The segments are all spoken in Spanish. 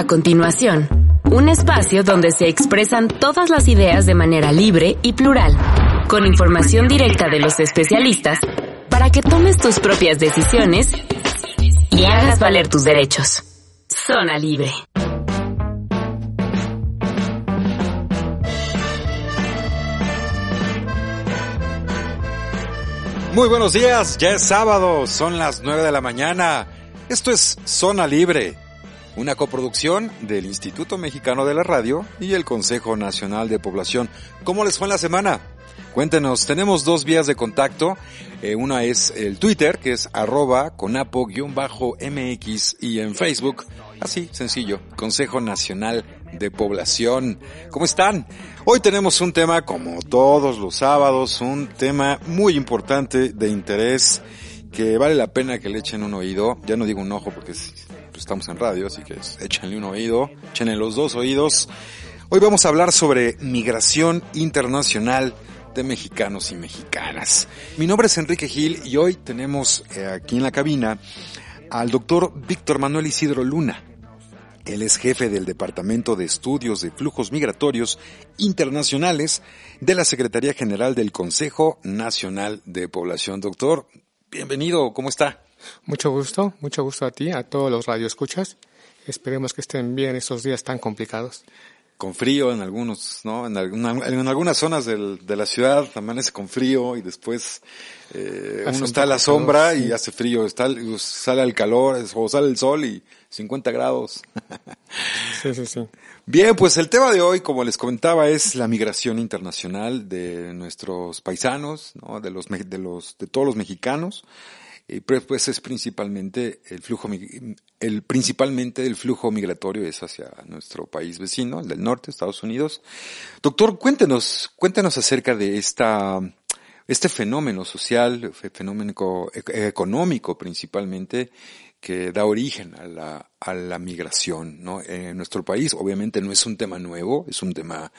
A continuación, un espacio donde se expresan todas las ideas de manera libre y plural, con información directa de los especialistas para que tomes tus propias decisiones y hagas valer tus derechos. Zona Libre. Muy buenos días, ya es sábado, son las 9 de la mañana. Esto es Zona Libre, una coproducción del Instituto Mexicano de la Radio y el Consejo Nacional de Población. ¿Cómo les fue en la semana? Cuéntenos, tenemos dos vías de contacto. Eh, una es el Twitter, que es arroba conapo-mx y en Facebook, así, sencillo, Consejo Nacional de Población. ¿Cómo están? Hoy tenemos un tema, como todos los sábados, un tema muy importante de interés que vale la pena que le echen un oído. Ya no digo un ojo porque estamos en radio, así que échenle un oído, échenle los dos oídos. Hoy vamos a hablar sobre migración internacional de mexicanos y mexicanas. Mi nombre es Enrique Gil y hoy tenemos eh, aquí en la cabina al doctor Víctor Manuel Isidro Luna. Él es jefe del Departamento de Estudios de Flujos Migratorios Internacionales de la Secretaría General del Consejo Nacional de Población. Doctor, bienvenido, ¿cómo está? Mucho gusto, mucho gusto a ti, a todos los radioescuchas. Esperemos que estén bien estos días tan complicados con frío en algunos, ¿no? En, en algunas zonas del, de la ciudad amanece con frío y después eh, uno está a la sombra y hace frío, está, sale el calor o sale el sol y 50 grados. sí, sí, sí. Bien, pues el tema de hoy, como les comentaba, es la migración internacional de nuestros paisanos, ¿no? De los, de los, de todos los mexicanos pues es principalmente el flujo, el, principalmente el flujo migratorio es hacia nuestro país vecino, el del norte, Estados Unidos. Doctor, cuéntenos, cuéntenos acerca de esta, este fenómeno social, fenómeno económico principalmente, que da origen a la, a la migración, ¿no? En nuestro país, obviamente no es un tema nuevo, es un tema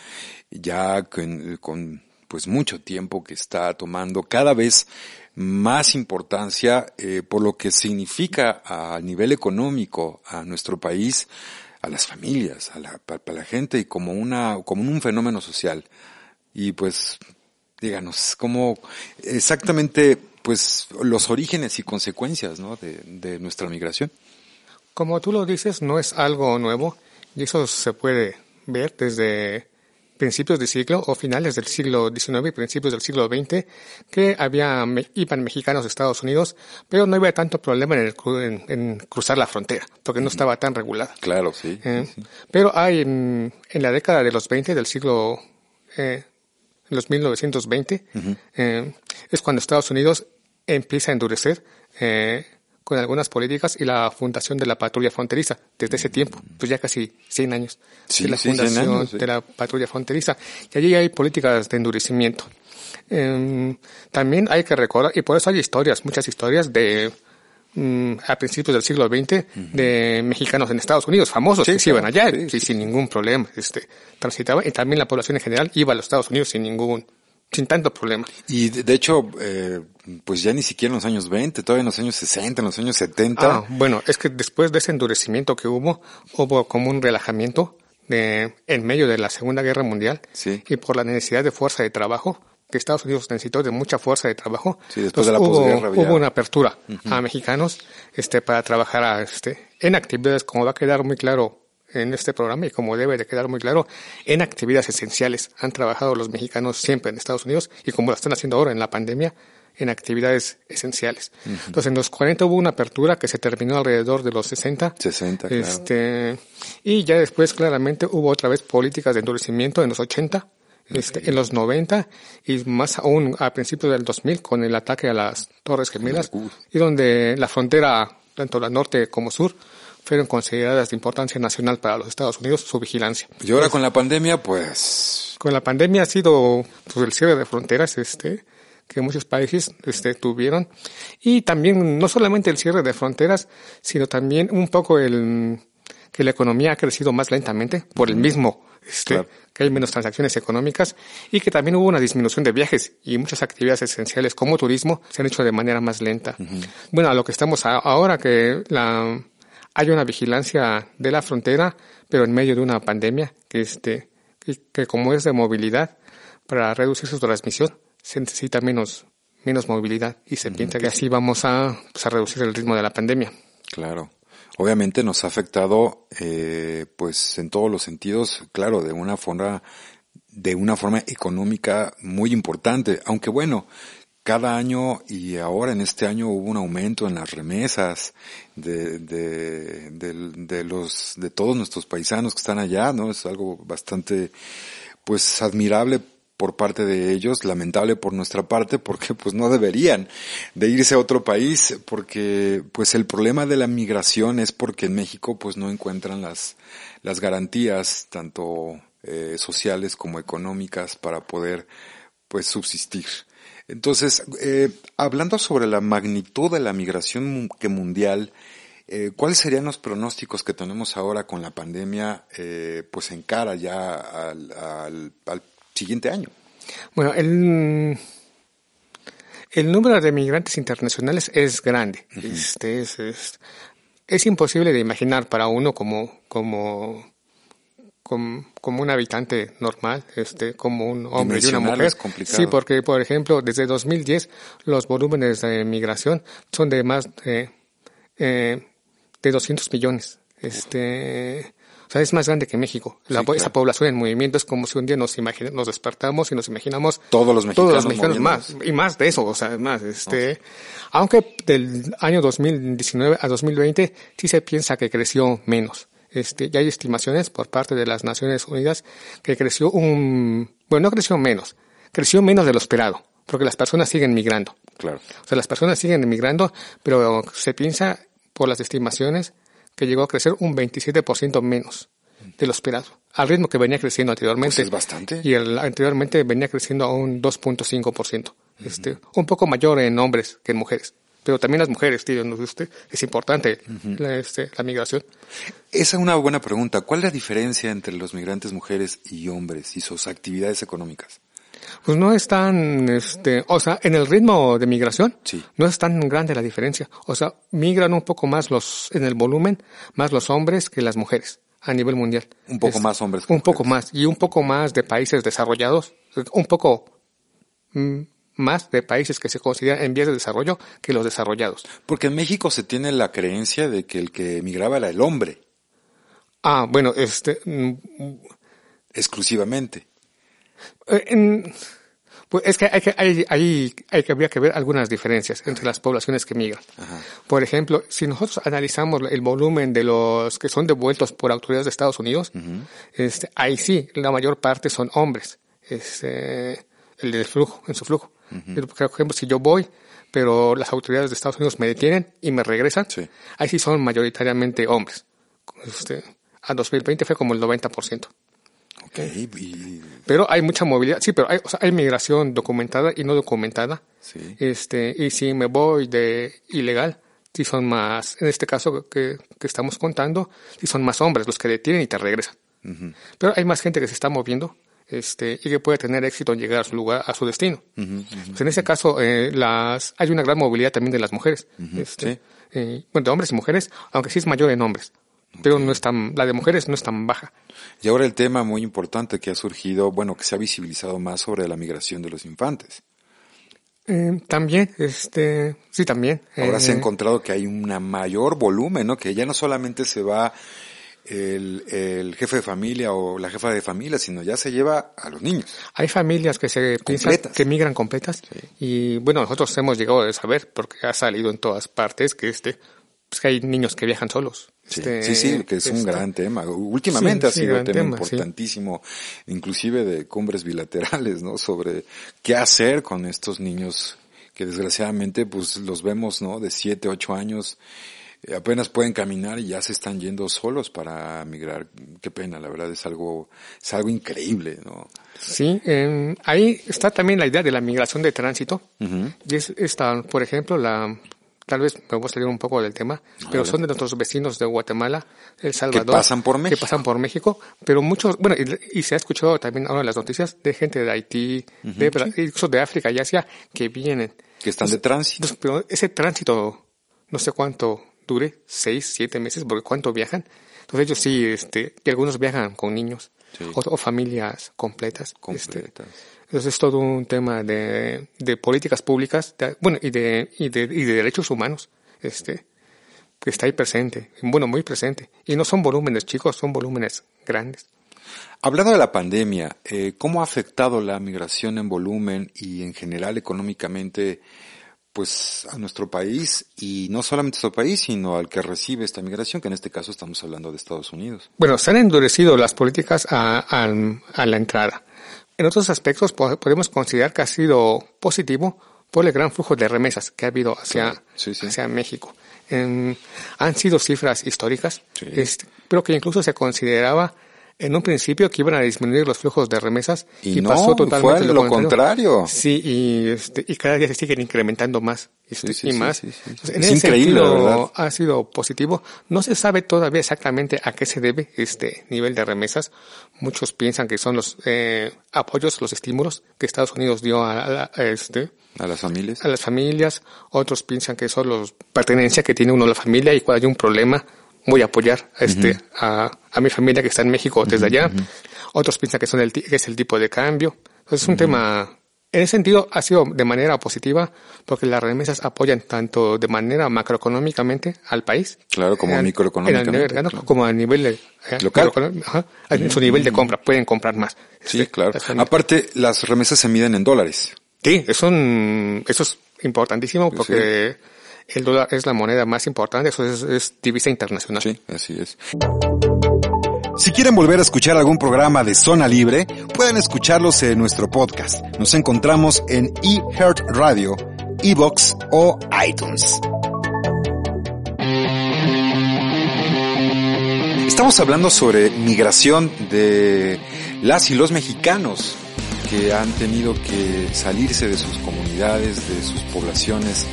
ya con, con pues mucho tiempo que está tomando cada vez más importancia eh, por lo que significa a nivel económico a nuestro país, a las familias, a la, a la gente y como una, como un fenómeno social. Y pues, díganos, cómo exactamente, pues, los orígenes y consecuencias, ¿no? de, de nuestra migración. Como tú lo dices, no es algo nuevo y eso se puede ver desde principios del siglo o finales del siglo XIX y principios del siglo XX que había, iban mexicanos de Estados Unidos, pero no había tanto problema en, en, cruzar la frontera, porque no estaba tan regulada. Claro, sí. Eh, pero hay en, la década de los 20 del siglo, eh, los 1920, eh, es cuando Estados Unidos empieza a endurecer eh, con algunas políticas y la fundación de la patrulla fronteriza desde ese tiempo, pues ya casi 100 años de la fundación de la patrulla fronteriza. Y allí hay políticas de endurecimiento. Em, también hay que recordar, y por eso hay historias, muchas historias de mm, a principios del siglo XX de mexicanos en Estados Unidos, famosos, que se iban allá sin ningún problema, este, transitaban, y también la población en general iba a los Estados Unidos sin ningún sin tanto problema. Y de, hecho, eh, pues ya ni siquiera en los años 20, todavía en los años 60, en los años 70. Ah, bueno, es que después de ese endurecimiento que hubo, hubo como un relajamiento de, en medio de la Segunda Guerra Mundial sí. y por la necesidad de fuerza de trabajo que Estados Unidos necesitó de mucha fuerza de trabajo. Sí, después de la hubo, hubo una apertura a mexicanos este para trabajar a, este en actividades como va a quedar muy claro en este programa y como debe de quedar muy claro, en actividades esenciales. Han trabajado los mexicanos siempre en Estados Unidos y como lo están haciendo ahora en la pandemia, en actividades esenciales. Entonces, en los 40 hubo una apertura que se terminó alrededor de los 60. 60, claro. Este, y ya después, claramente, hubo otra vez políticas de endurecimiento en los 80, este, en los 90 y más aún a principios del 2000 con el ataque a las Torres Gemelas y donde la frontera, tanto la norte como sur, fueron consideradas de importancia nacional para los Estados Unidos su vigilancia. Y ahora con la pandemia, pues... Con la pandemia ha sido pues, el cierre de fronteras, este, que muchos países este, tuvieron. Y también, no solamente el cierre de fronteras, sino también un poco el, que la economía ha crecido más lentamente por el mismo, este, que hay menos transacciones económicas y que también hubo una disminución de viajes y muchas actividades esenciales como turismo se han hecho de manera más lenta. Bueno, a lo que estamos ahora que la, hay una vigilancia de la frontera, pero en medio de una pandemia que, este, que, como es de movilidad, para reducir su transmisión se necesita menos, menos movilidad y se piensa que así vamos a, pues, a reducir el ritmo de la pandemia. Claro. Obviamente nos ha afectado, eh, pues en todos los sentidos, claro, de una forma, de una forma económica muy importante. Aunque bueno, cada año y ahora en este año hubo un aumento en las remesas de, de, de, los, de todos nuestros paisanos que están allá, ¿no? Es algo bastante, pues, admirable por parte de ellos, lamentable por nuestra parte, porque pues no deberían de irse a otro país, porque pues el problema de la migración es porque en México pues no encuentran las, las garantías, tanto eh, sociales como económicas, para poder pues subsistir. Entonces, eh, hablando sobre la magnitud de la migración que mundial, eh, ¿cuáles serían los pronósticos que tenemos ahora con la pandemia, eh, pues en cara ya al, al, siguiente año? Bueno, el, el número de migrantes internacionales es grande. este, es, es, es, imposible de imaginar para uno como, como como, un habitante normal, este, como un hombre y una mujer. Sí, porque, por ejemplo, desde 2010 los volúmenes de migración son de más de, eh, de 200 millones. Este, o sea, es más grande que México. La, Esa población en movimiento es como si un día nos nos despertamos y nos imaginamos todos los mexicanos, todos los mexicanos más y más de eso, o sea, más este, aunque del año 2019 a 2020 sí se piensa que creció menos. Este, ya hay estimaciones por parte de las Naciones Unidas que creció un, bueno, no creció menos, creció menos de lo esperado, porque las personas siguen migrando. Claro. O sea, las personas siguen migrando, pero se piensa por las estimaciones que llegó a crecer un 27% menos de lo esperado, al ritmo que venía creciendo anteriormente. Pues es bastante. Y el, anteriormente venía creciendo a un 2.5%, este, un poco mayor en hombres que en mujeres pero también las mujeres, tío, ¿no? Usted, es importante la, este, la migración. Esa es una buena pregunta. ¿Cuál es la diferencia entre los migrantes mujeres y hombres y sus actividades económicas? Pues no es tan, este, o sea, en el ritmo de migración, sí. no es tan grande la diferencia. O sea, migran un poco más los, en el volumen, más los hombres que las mujeres a nivel mundial. Un poco más hombres. Que un poco más y un poco más de países desarrollados, un poco mm, más de países que se consideran en vías de desarrollo que los desarrollados. Porque en México se tiene la creencia de que el que emigraba era el hombre. Ah, bueno, este... Mm, Exclusivamente. Eh, pues es que hay que, hay, hay, hay que habría que ver algunas diferencias entre las poblaciones que migran. Por ejemplo, si nosotros analizamos el volumen de los que son devueltos por autoridades de Estados Unidos, este, ahí sí, la mayor parte son hombres. Este, el del flujo, en su flujo. Por ejemplo, si yo voy, pero las autoridades de Estados Unidos me detienen y me regresan, ahí sí son mayoritariamente hombres. Este, a 2020 fue como el 90%. Okay, Pero hay mucha movilidad, sí, pero hay, o sea, hay migración documentada y no documentada. Sí. Este, y si me voy de ilegal, si son más, en este caso que, que estamos contando, si son más hombres los que detienen y te regresan. Pero hay más gente que se está moviendo este, y que puede tener éxito en llegar a su lugar, a su destino. Pues en ese caso, eh, las, hay una gran movilidad también de las mujeres, este, eh, bueno, de hombres y mujeres, aunque sí es mayor en hombres, pero no es tan, la de mujeres no es tan baja. Y ahora el tema muy importante que ha surgido, bueno, que se ha visibilizado más sobre la migración de los infantes. Eh, también, este, sí, también. Ahora se ha encontrado que hay un mayor volumen, ¿no? Que ya no solamente se va el, el, jefe de familia o la jefa de familia, sino ya se lleva a los niños. Hay familias que se piensan que migran completas y bueno, nosotros hemos llegado a saber porque ha salido en todas partes que este pues que hay niños que viajan solos. Sí, este, sí, que es un gran tema. Últimamente ha sido un tema, importantísimo, inclusive de cumbres bilaterales, ¿no? Sobre qué hacer con estos niños que desgraciadamente pues los vemos, ¿no? De siete, ocho años apenas pueden caminar y ya se están yendo solos para migrar. Qué pena, la verdad es algo, es algo increíble, ¿no? Sí, ahí está también la idea de la migración de tránsito. Y es esta, por ejemplo, la, tal vez me voy a salir un poco del tema, pero son de nuestros vecinos de Guatemala, El Salvador. Que pasan por México. Que pasan por México, pero muchos, bueno, y, se ha escuchado también ahora en las noticias de gente de Haití, de, incluso de África y Asia, que vienen. Que están de tránsito. Pero ese tránsito, no sé cuánto dure seis, siete meses, porque cuánto viajan. Entonces ellos sí, este, y algunos viajan con niños o, familias completas. Este. completas. entonces es todo un tema de, de políticas públicas, bueno, y de, y de, y de derechos humanos, este, que está ahí presente, bueno, muy presente. Y no son volúmenes chicos, son volúmenes grandes. Hablando de la pandemia, eh, ¿cómo ha afectado la migración en volumen y en general económicamente pues a nuestro país y no solamente a nuestro país, sino al que recibe esta migración, que en este caso estamos hablando de Estados Unidos. Bueno, se han endurecido las políticas a, a, la entrada. En otros aspectos podemos considerar que ha sido positivo por el gran flujo de remesas que ha habido hacia, hacia México. han sido cifras históricas, este, pero que incluso se consideraba en un principio que iban a disminuir los flujos de remesas y, pasó totalmente fue lo, contrario. Sí, y, este, y cada día se siguen incrementando más este, y más. en es increíble, sentido, ha sido positivo. No se sabe todavía exactamente a qué se debe este nivel de remesas. Muchos piensan que son los eh, apoyos, los estímulos que Estados Unidos dio a, este a las familias. A las familias. Otros piensan que son los pertenencia que tiene uno a la familia y cuando hay un problema voy a apoyar este, a, a, mi familia que está en México desde allá. Otros piensan que, son el, que es el tipo de cambio. Entonces es un tema, en ese sentido ha sido de manera positiva porque las remesas apoyan tanto de manera macroeconómicamente al país. Claro, como microeconómicamente. Como a nivel de, eh, local. en su nivel de compra, pueden comprar más. Sí, este, claro. Aparte, las remesas se miden en dólares. Sí, eso, eso es importantísimo porque el dólar es la moneda más importante, eso es, divisa internacional. Sí, así es. Si quieren volver a escuchar algún programa de Zona Libre, pueden escucharlos en nuestro podcast. Nos encontramos en eHeart Radio, Evox o iTunes. Estamos hablando sobre migración de las y los mexicanos que han tenido que salirse de sus comunidades, de sus poblaciones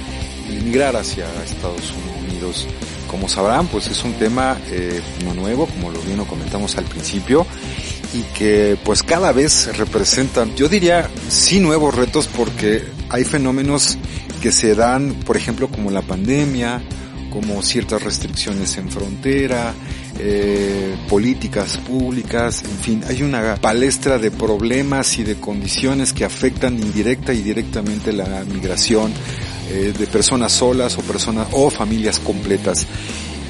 emigrar hacia Estados Unidos. Como sabrán, pues es un tema eh, no nuevo, como lo bien lo comentamos al principio, y que pues cada vez representan, yo diría, sí nuevos retos porque hay fenómenos que se dan, por ejemplo, como la pandemia, como ciertas restricciones en frontera, eh, políticas públicas, en fin, hay una palestra de problemas y de condiciones que afectan indirecta y directamente la migración eh, de personas solas o personas o familias completas.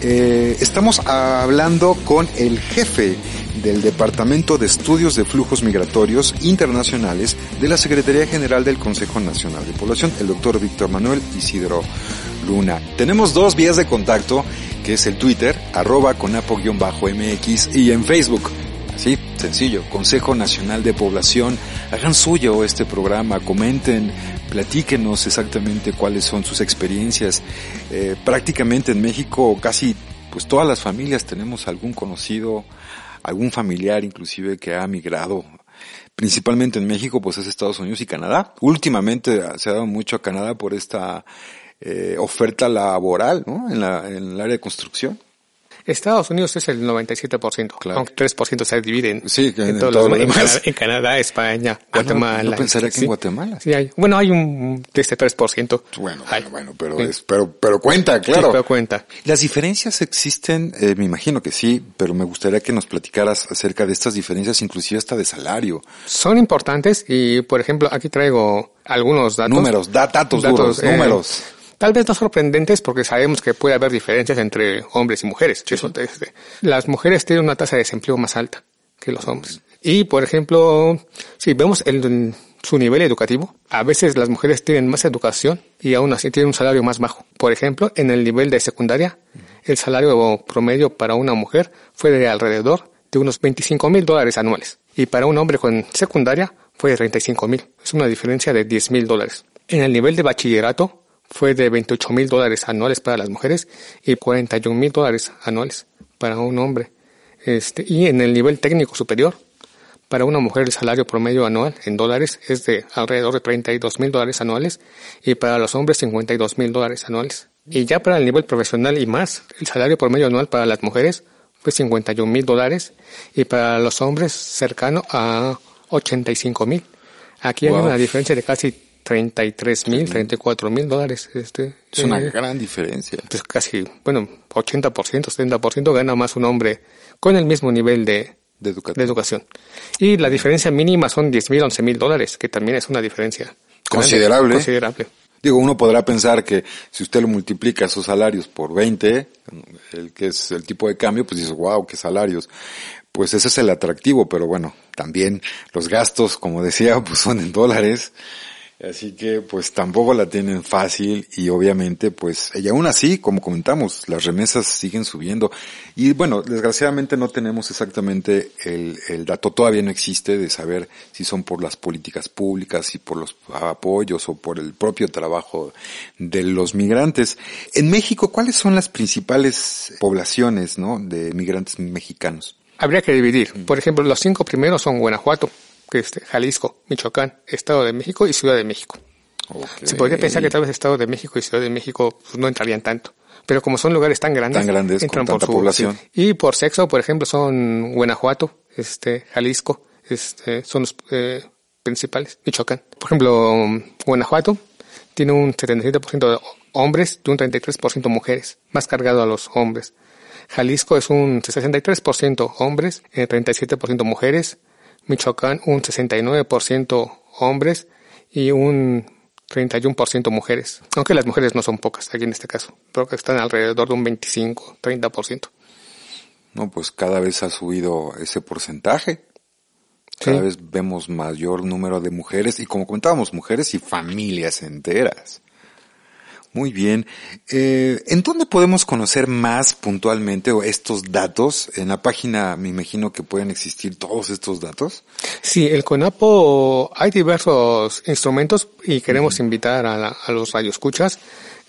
Eh, estamos hablando con el jefe del Departamento de Estudios de Flujos Migratorios Internacionales de la Secretaría General del Consejo Nacional de Población, el doctor Víctor Manuel Isidro Luna. Tenemos dos vías de contacto, que es el Twitter, arroba conapo-mx y en Facebook, Sí, sencillo, Consejo Nacional de Población, hagan suyo este programa, comenten, platíquenos exactamente cuáles son sus experiencias. Eh, prácticamente en México casi pues todas las familias tenemos algún conocido, algún familiar inclusive que ha migrado principalmente en México, pues es Estados Unidos y Canadá. Últimamente se ha dado mucho a Canadá por esta eh, oferta laboral, ¿no? En, la, en el área de construcción. Estados Unidos es el 97%, claro. aunque 3% se divide en, sí, en, todos los demás. En, Canadá, España, ah, Guatemala. No, pensaría que en Guatemala. Sí, hay. Bueno, hay un de este 3%. Bueno, bueno, bueno, pero, es, pero, pero cuenta, claro. Pero cuenta. Las diferencias existen, eh, me imagino que sí, pero me gustaría que nos platicaras acerca de estas diferencias, inclusive hasta de salario. Son importantes y, por ejemplo, aquí traigo algunos datos. Números, datos, duros, eh, números. Tal vez no sorprendentes porque sabemos que puede haber diferencias entre hombres y mujeres. las mujeres tienen una tasa de desempleo más alta que los hombres. Y, por ejemplo, si vemos el, su nivel educativo, a veces las mujeres tienen más educación y aún así tienen un salario más bajo. Por ejemplo, en el nivel de secundaria, el salario promedio para una mujer fue de alrededor de unos 25 mil dólares anuales. Y para un hombre con secundaria fue de 35 mil. Es una diferencia de 10 mil dólares. En el nivel de bachillerato, fue de 28 mil dólares anuales para las mujeres y 41 mil dólares anuales para un hombre. Este, y en el nivel técnico superior, para una mujer el salario promedio anual en dólares es de alrededor de 32 mil dólares anuales y para los hombres 52 mil dólares anuales. Y ya para el nivel profesional y más, el salario promedio anual para las mujeres fue 51 mil dólares y para los hombres cercano a 85 mil. Aquí hay una diferencia de casi 33 mil, 34 mil dólares. Este, es una eh, gran diferencia. Pues casi, bueno, 80%, 70% gana más un hombre con el mismo nivel de, de, de educación. Y la diferencia mínima son 10 mil, 11 mil dólares, que también es una diferencia considerable. considerable. Digo, uno podrá pensar que si usted lo multiplica esos salarios por 20, el que es el tipo de cambio, pues dice, wow, qué salarios. Pues ese es el atractivo, pero bueno, también los gastos, como decía, pues son en dólares Así que pues tampoco la tienen fácil y obviamente pues y aún así, como comentamos, las remesas siguen subiendo y bueno, desgraciadamente no tenemos exactamente el, el dato, todavía no existe de saber si son por las políticas públicas, si por los apoyos o por el propio trabajo de los migrantes. En México, ¿cuáles son las principales poblaciones ¿no? de migrantes mexicanos? Habría que dividir. Por ejemplo, los cinco primeros son Guanajuato, este, Jalisco, Michoacán, Estado de México y Ciudad de México. Se podría pensar que tal vez Estado de México y Ciudad de México pues, no entrarían tanto. Pero como son lugares tan grandes, tan grandes entran por su población. Y por sexo, por ejemplo, son Guanajuato, este, Jalisco, este, son los eh, principales. Michoacán. Por ejemplo, Guanajuato tiene un 77% de hombres y un 33% mujeres, más cargado a los hombres. Jalisco es un 63% hombres, eh, 37% mujeres, Michoacán un 69% hombres y un 31% mujeres. Aunque las mujeres no son pocas aquí en este caso. Creo que están alrededor de un 25, 30%. No, pues cada vez ha subido ese porcentaje. Cada vez vemos mayor número de mujeres y como comentábamos, mujeres y familias enteras. Muy bien. Eh, ¿En dónde podemos conocer más puntualmente estos datos? En la página me imagino que pueden existir todos estos datos. Sí, el CONAPO hay diversos instrumentos y queremos invitar a, a los radioescuchas.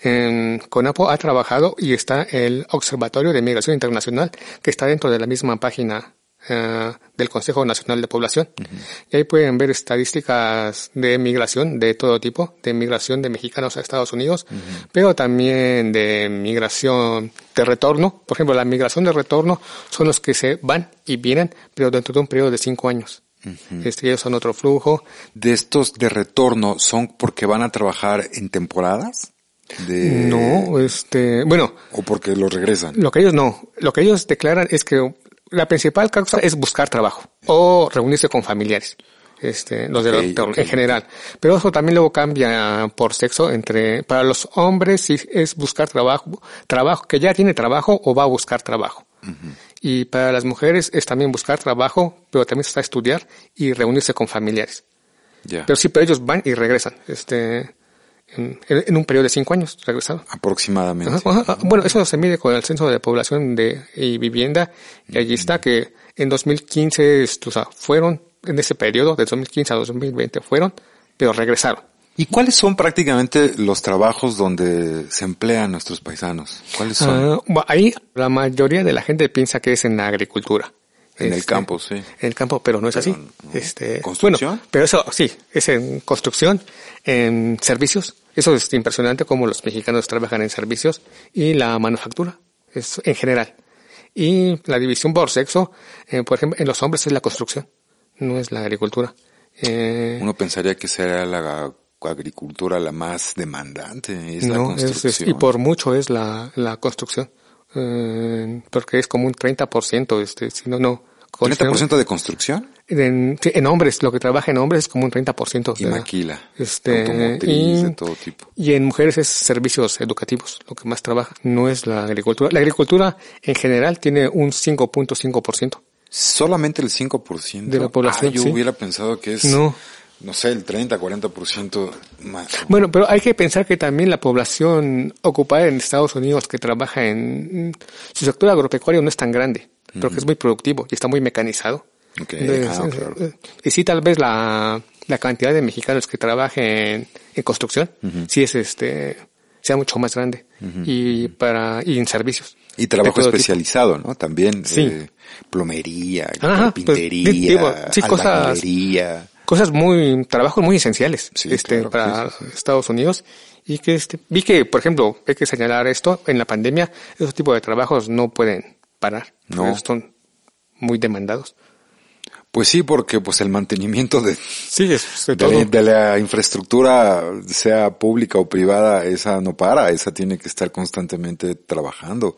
En CONAPO ha trabajado y está el Observatorio de Migración Internacional que está dentro de la misma página eh, del Consejo Nacional de Población. Y ahí pueden ver estadísticas de migración de todo tipo, de migración de mexicanos a Estados Unidos, pero también de migración de retorno. Por ejemplo, la migración de retorno son los que se van y vienen, pero dentro de un periodo de cinco años. Este, ellos son otro flujo. ¿De estos de retorno son porque van a trabajar en temporadas? De... No, este, bueno. O porque los regresan. Lo que ellos no. Lo que ellos declaran es que la principal causa es buscar trabajo o reunirse con familiares. Este, los de los, en general. Pero eso también luego cambia por sexo entre, para los hombres si es buscar trabajo, trabajo que ya tiene trabajo o va a buscar trabajo. Y para las mujeres es también buscar trabajo, pero también está estudiar y reunirse con familiares. Pero sí, pero ellos van y regresan. Este, en, un periodo de cinco años regresado. Aproximadamente. Bueno, eso se mide con el censo de población de, y vivienda, y allí está que en 2015, o sea, fueron, en ese periodo, de 2015 a 2020 fueron, pero regresaron. ¿Y cuáles son prácticamente los trabajos donde se emplean nuestros paisanos? ¿Cuáles son? Ah, ahí la mayoría de la gente piensa que es en la agricultura. En el este, campo, sí. En el campo, pero no es así. Este, ¿Construcción? Bueno, pero eso sí, es en construcción, en servicios. Eso es impresionante como los mexicanos trabajan en servicios y la manufactura, es en general. Y la división por sexo, eh, por ejemplo, en los hombres es la construcción, no es la agricultura. Eh, Uno pensaría que será la agricultura la más demandante, es la construcción. y por mucho es la, la construcción. Eh, porque es como un 30%, este, si no, no, ¿30% de construcción? En, en, hombres, lo que trabaja en hombres es como un 30%. Y maquila, este, y, de todo tipo. Y en mujeres es servicios educativos, lo que más trabaja, no es la agricultura. La agricultura en general tiene un 5.5%. Solamente el 5% de la población. Ah, yo hubiera pensado que es no. no sé, el 30, 40% más. Bueno, pero hay que pensar que también la población ocupada en Estados Unidos que trabaja en su sector agropecuario no es tan grande porque es muy productivo y está muy mecanizado. Okay. Ah, eh, y sí, tal vez la, la cantidad de mexicanos que trabajen en construcción, sí es este, sea mucho más grande. Y para, y en servicios. Y trabajo especializado, ¿no? También, sí. Eh, plomería, carpintería, pues, sí, cosas, cosas muy, trabajos muy esenciales, este, para Estados Unidos. Y que este, vi que, por ejemplo, hay que señalar esto, en la pandemia, esos tipos de trabajos no pueden parar. No. Son muy demandados. Pues sí, porque pues el mantenimiento de, Sí, es de de, de la infraestructura, sea pública o privada, esa no para, esa tiene que estar constantemente trabajando.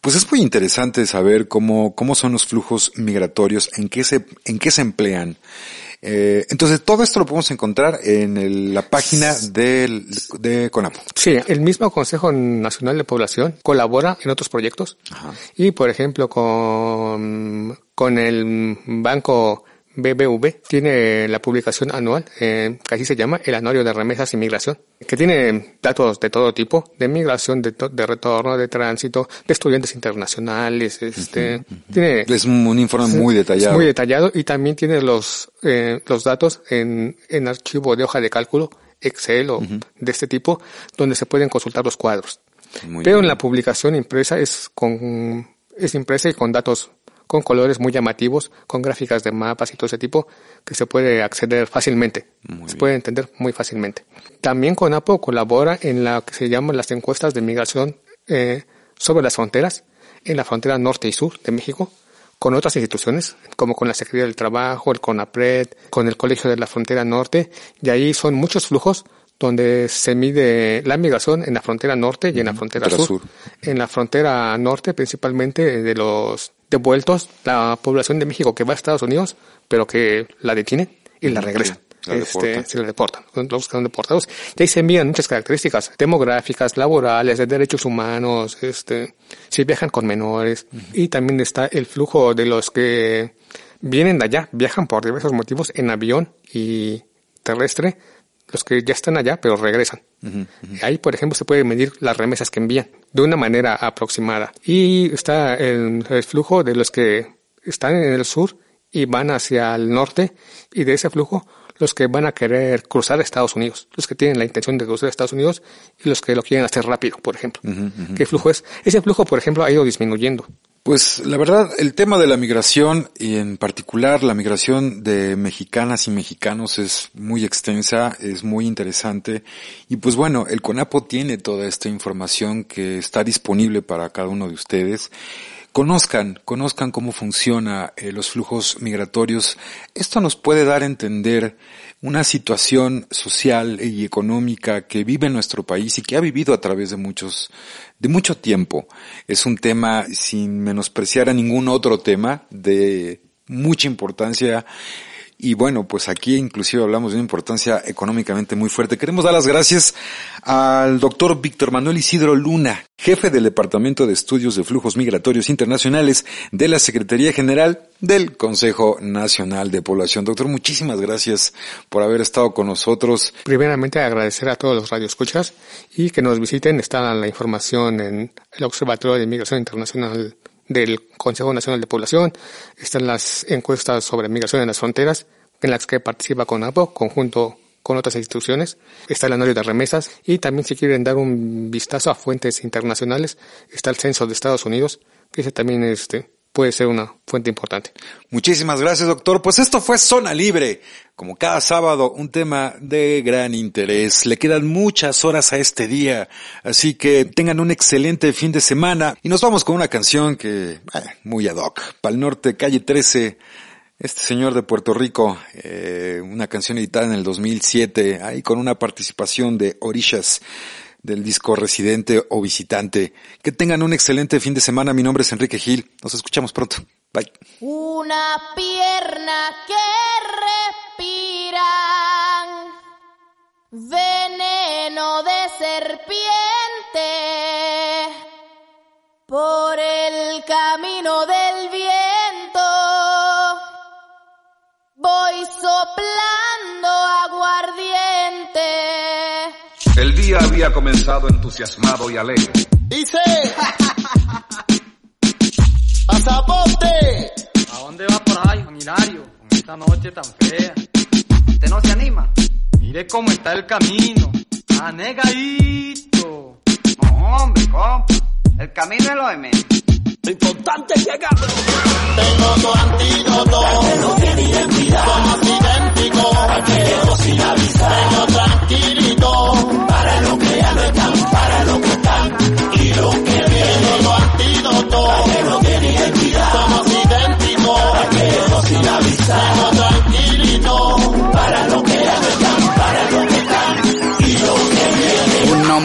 Pues es muy interesante saber cómo, cómo son los flujos migratorios, en qué se, en qué se emplean. Eh, entonces todo esto lo podemos encontrar en el- la página del, de CONAPO. Sí, el mismo Consejo Nacional de Población colabora en otros proyectos y, por ejemplo, con, con el banco BBV tiene la publicación anual, eh, que así se llama, el Anuario de Remesas y Migración, que tiene datos de todo tipo, de migración, de, de retorno, de tránsito, de estudiantes internacionales, este, tiene Es un, informe muy detallado. es muy detallado y también tiene los, eh, los datos en, en archivo de hoja de cálculo, Excel o de este tipo, donde se pueden consultar los cuadros. Muy Pero en la publicación impresa es con, es impresa y con datos, con colores muy llamativos, con gráficas de mapas y todo ese tipo, que se puede acceder fácilmente. se puede entender muy fácilmente. También CONAPO colabora en la que se llaman las encuestas de migración eh, sobre las fronteras, en la frontera norte y sur de México, con otras instituciones, como con la Secretaría del Trabajo, el CONAPRED, con el Colegio de la Frontera Norte, y ahí son muchos flujos donde se mide la migración en la frontera norte y en la frontera sur. sur. En la frontera norte, principalmente de los devueltos, la población de México que va a Estados Unidos, pero que la detienen y la regresan. la se la deportan, los que son deportados. Y ahí se envían muchas características demográficas, laborales, de derechos humanos, este, si viajan con menores. Y también está el flujo de los que vienen de allá, viajan por diversos motivos en avión y terrestre, los que ya están allá pero regresan. Ahí, por ejemplo, se puede medir las remesas que envían de una manera aproximada. Y está el, el flujo de los que están en el sur y van hacia el norte y de ese flujo los que van a querer cruzar Estados Unidos, los que tienen la intención de cruzar Estados Unidos y los que lo quieren hacer rápido, por ejemplo. ¿Qué flujo es? Ese flujo, por ejemplo, ha ido disminuyendo. Pues la verdad, el tema de la migración y en particular la migración de mexicanas y mexicanos es muy extensa, es muy interesante y pues bueno, el CONAPO tiene toda esta información que está disponible para cada uno de ustedes. Conozcan, conozcan cómo funciona eh, los flujos migratorios. Esto nos puede dar a entender una situación social y económica que vive nuestro país y que ha vivido a través de muchos, de mucho tiempo. Es un tema sin menospreciar a ningún otro tema de mucha importancia y bueno, pues aquí inclusive hablamos de una importancia económicamente muy fuerte. Queremos dar las gracias al doctor Víctor Manuel Isidro Luna, jefe del Departamento de Estudios de Flujos Migratorios Internacionales de la Secretaría General del Consejo Nacional de Población. Doctor, muchísimas gracias por haber estado con nosotros. Primeramente agradecer a todos los radioescuchas y que nos visiten. Está la información en el Observatorio de Inmigración Internacional del Consejo Nacional de Población. Están las encuestas sobre migración en las fronteras en las que participa CONAPO, conjunto con otras instituciones. Está el anuario de remesas y también si quieren dar un vistazo a fuentes internacionales, está el censo de Estados Unidos, que ese también este, puede ser una fuente importante. Muchísimas gracias, doctor. Pues esto fue Zona Libre. Como cada sábado, un tema de gran interés. Le quedan muchas horas a este día, así que tengan un excelente fin de semana. Y nos vamos con una canción que, eh, muy ad hoc. Pal Norte, calle 13. Este señor de Puerto Rico, eh, una canción editada en el 2007, ahí con una participación de Orishas del disco Residente o Visitante. Que tengan un excelente fin de semana. Mi nombre es Enrique Gil. Nos escuchamos pronto. Bye. Una pierna que respiran veneno de serpiente por el camino del había comenzado entusiasmado y alegre. Dice. Pasaporte. ¿A dónde va por ahí, Hilario? Con esta noche tan fea. ¿Usted no se anima? Mire cómo está el camino. Anegadito. No, hombre, compa. El camino es lo de menos. Lo importante es llegar.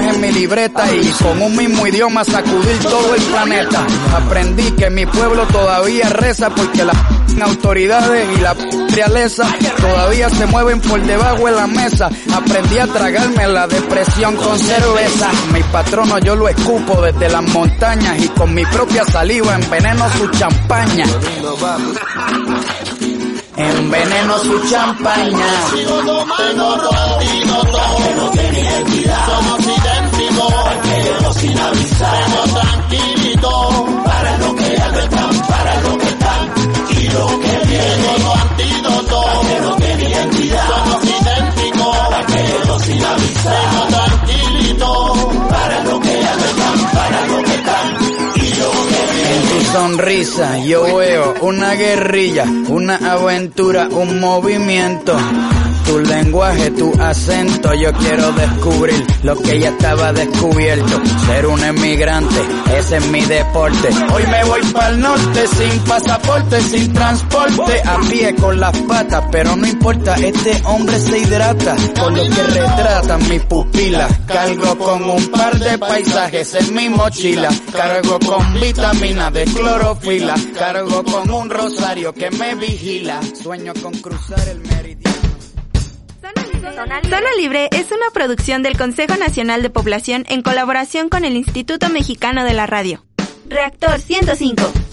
en mi libreta y con un mismo idioma sacudir todo el planeta. Aprendí que mi pueblo todavía reza porque las autoridades y la realeza todavía se mueven por debajo de la mesa. Aprendí a tragarme la depresión con cerveza. Mi patrono yo lo escupo desde las montañas y con mi propia saliva enveneno su champaña enveneno su champaña. Sigo tomando antídoto, que no tiene identidad. Somos idénticos, porque sin avisar. Tengo tranquilito, para lo que están, para lo que están, y lo que viene. Todo antídoto, que no tiene identidad. Somos idénticos, porque sin avisar. Tengo tranquilito, sonrisa yo veo una guerrilla, una aventura, un movimiento. Tu lenguaje, tu acento, yo quiero descubrir lo que ya estaba descubierto. Ser un emigrante, ese es mi deporte. Hoy me voy para el norte sin pasaporte, sin transporte, a pie con las patas, pero no importa, este hombre se hidrata con lo que retratan mis pupilas. Cargo con un par de paisajes en mi mochila, cargo con vitamina de clorofila, cargo con un rosario que me vigila. Sueño con cruzar el meridiano. Zona Libre es una producción del Consejo Nacional de Población en colaboración con el Instituto Mexicano de la Radio. Reactor 105.